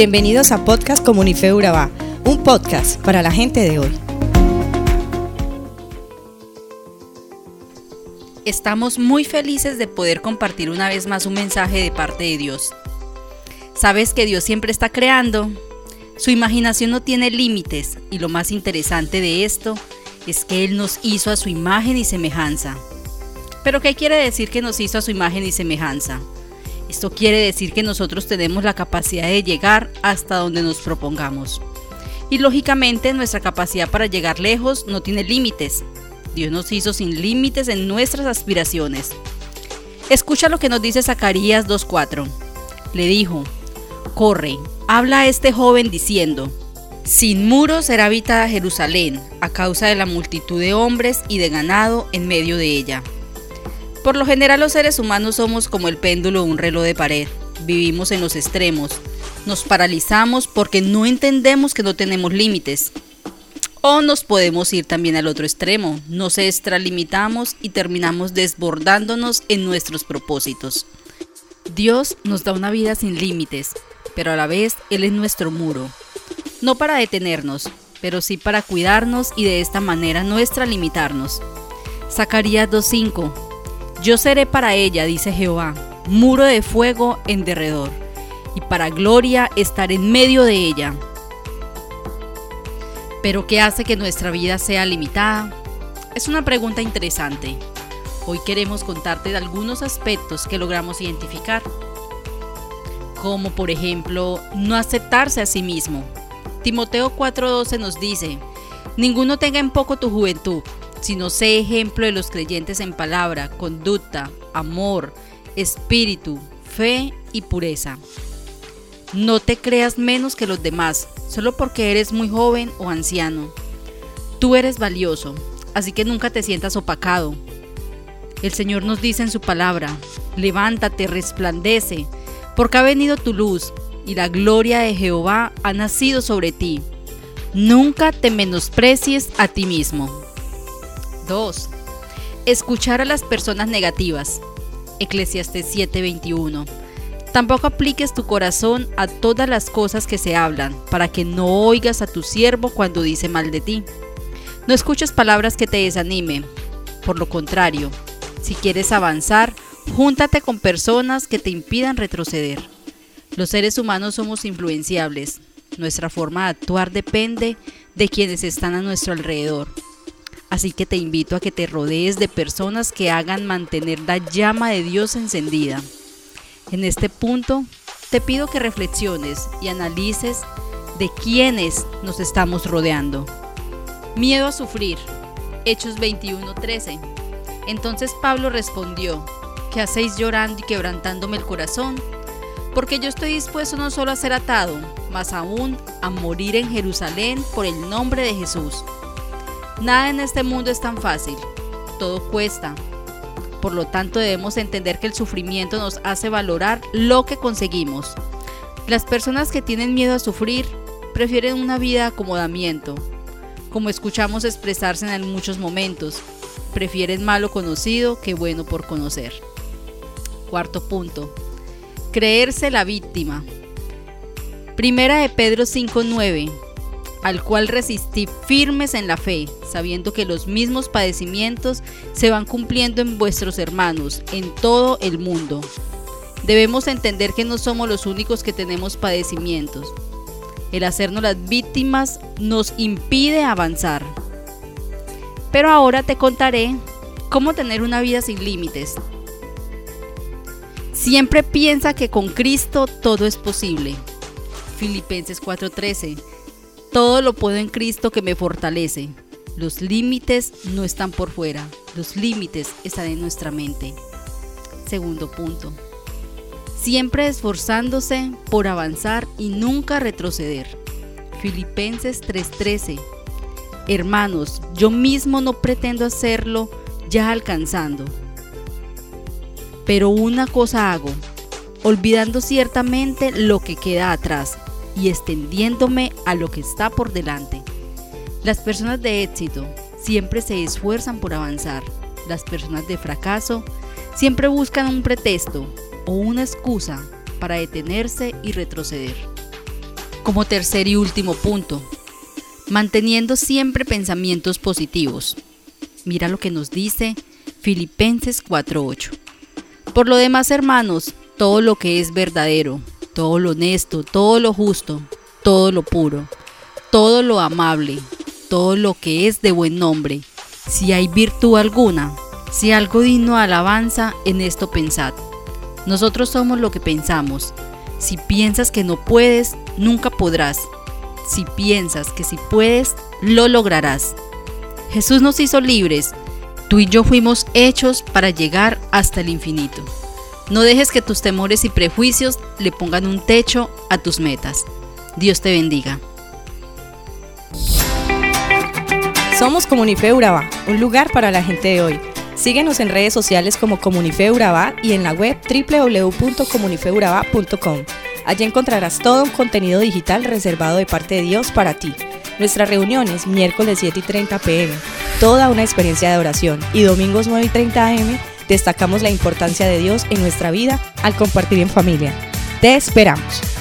Bienvenidos a Podcast Comunife Urabá, un podcast para la gente de hoy. Estamos muy felices de poder compartir una vez más un mensaje de parte de Dios. ¿Sabes que Dios siempre está creando? Su imaginación no tiene límites y lo más interesante de esto es que Él nos hizo a su imagen y semejanza. ¿Pero qué quiere decir que nos hizo a su imagen y semejanza? Esto quiere decir que nosotros tenemos la capacidad de llegar hasta donde nos propongamos. Y lógicamente nuestra capacidad para llegar lejos no tiene límites. Dios nos hizo sin límites en nuestras aspiraciones. Escucha lo que nos dice Zacarías 2.4. Le dijo, corre, habla a este joven diciendo, sin muros será habitada Jerusalén, a causa de la multitud de hombres y de ganado en medio de ella. Por lo general los seres humanos somos como el péndulo de un reloj de pared. Vivimos en los extremos. Nos paralizamos porque no entendemos que no tenemos límites. O nos podemos ir también al otro extremo. Nos extralimitamos y terminamos desbordándonos en nuestros propósitos. Dios nos da una vida sin límites, pero a la vez Él es nuestro muro. No para detenernos, pero sí para cuidarnos y de esta manera no extralimitarnos. Zacarías 2.5 Yo seré para ella, dice Jehová, muro de fuego en derredor, y para gloria estar en medio de ella. ¿Pero qué hace que nuestra vida sea limitada? Es una pregunta interesante. Hoy queremos contarte de algunos aspectos que logramos identificar, como por ejemplo no aceptarse a sí mismo. Timoteo 4:12 nos dice, ninguno tenga en poco tu juventud, sino sé ejemplo de los creyentes en palabra, conducta, amor, espíritu, fe y pureza. No te creas menos que los demás, solo porque eres muy joven o anciano. Tú eres valioso, así que nunca te sientas opacado. El Señor nos dice en su palabra, levántate, resplandece, porque ha venido tu luz y la gloria de Jehová ha nacido sobre ti. Nunca te menosprecies a ti mismo. 2. Escuchar a las personas negativas. Eclesiastes 7:21. Tampoco apliques tu corazón a todas las cosas que se hablan, para que no oigas a tu siervo cuando dice mal de ti. No escuches palabras que te desanimen. Por lo contrario, si quieres avanzar, júntate con personas que te impidan retroceder. Los seres humanos somos influenciables. Nuestra forma de actuar depende de quienes están a nuestro alrededor. Así que te invito a que te rodees de personas que hagan mantener la llama de Dios encendida. En este punto, te pido que reflexiones y analices de quiénes nos estamos rodeando. Miedo a sufrir. Hechos 21:13. Entonces Pablo respondió, ¿qué hacéis llorando y quebrantándome el corazón? Porque yo estoy dispuesto no solo a ser atado, mas aún a morir en Jerusalén por el nombre de Jesús. Nada en este mundo es tan fácil, todo cuesta, por lo tanto, debemos entender que el sufrimiento nos hace valorar lo que conseguimos. Las personas que tienen miedo a sufrir prefieren una vida de acomodamiento, como escuchamos expresarse en muchos momentos. Prefieren malo conocido que bueno por conocer. Cuarto punto. Creerse la víctima. Primera de Pedro 5:9 al cual resistí firmes en la fe, sabiendo que los mismos padecimientos se van cumpliendo en vuestros hermanos en todo el mundo. Debemos entender que no somos los únicos que tenemos padecimientos. El hacernos las víctimas nos impide avanzar. Pero ahora te contaré cómo tener una vida sin límites. Siempre piensa que con Cristo todo es posible. Filipenses 4:13 todo lo puedo en Cristo que me fortalece. Los límites no están por fuera, los límites están en nuestra mente. Segundo punto. Siempre esforzándose por avanzar y nunca retroceder. Filipenses 3:13. Hermanos, yo mismo no pretendo hacerlo ya alcanzando. Pero una cosa hago, olvidando ciertamente lo que queda atrás y extendiéndome a lo que está por delante. Las personas de éxito siempre se esfuerzan por avanzar. Las personas de fracaso siempre buscan un pretexto o una excusa para detenerse y retroceder. Como tercer y último punto, manteniendo siempre pensamientos positivos. Mira lo que nos dice Filipenses 4:8. Por lo demás, hermanos, todo lo que es verdadero, todo lo honesto, todo lo justo, todo lo puro, todo lo amable, todo lo que es de buen nombre, si hay virtud alguna, si algo digno de alabanza, en esto pensad. Nosotros somos lo que pensamos. Si piensas que no puedes, nunca podrás. Si piensas que si puedes, lo lograrás. Jesús nos hizo libres. Tú y yo fuimos hechos para llegar hasta el infinito. No dejes que tus temores y prejuicios le pongan un techo a tus metas. Dios te bendiga. Somos Comunife Urabá, un lugar para la gente de hoy. Síguenos en redes sociales como Comunife Urabá y en la web www.comunifeurabá.com. Allí encontrarás todo un contenido digital reservado de parte de Dios para ti. Nuestras reuniones miércoles 7 y 30 pm, toda una experiencia de oración y domingos 9 y 30 am destacamos la importancia de Dios en nuestra vida al compartir en familia. Te esperamos.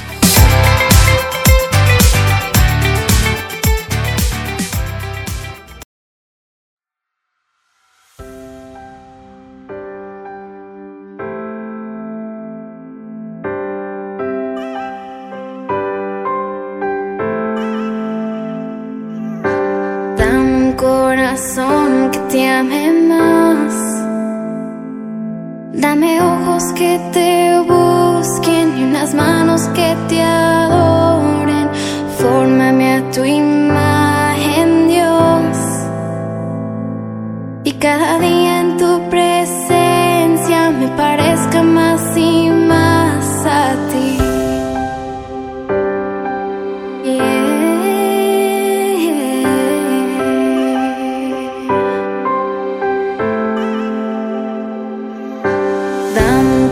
Que te busquen y unas manos que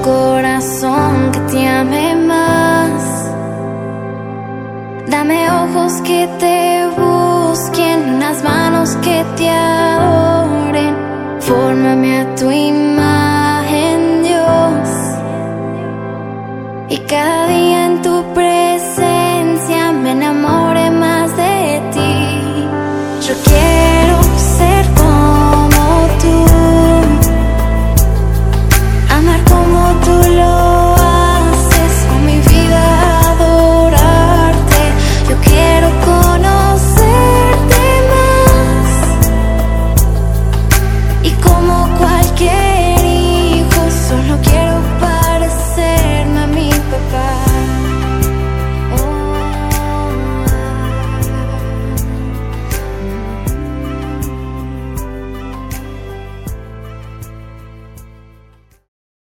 corazón que te ame más. Dame ojos que te busquen, unas manos que te adoren. Fórmame a tu imagen.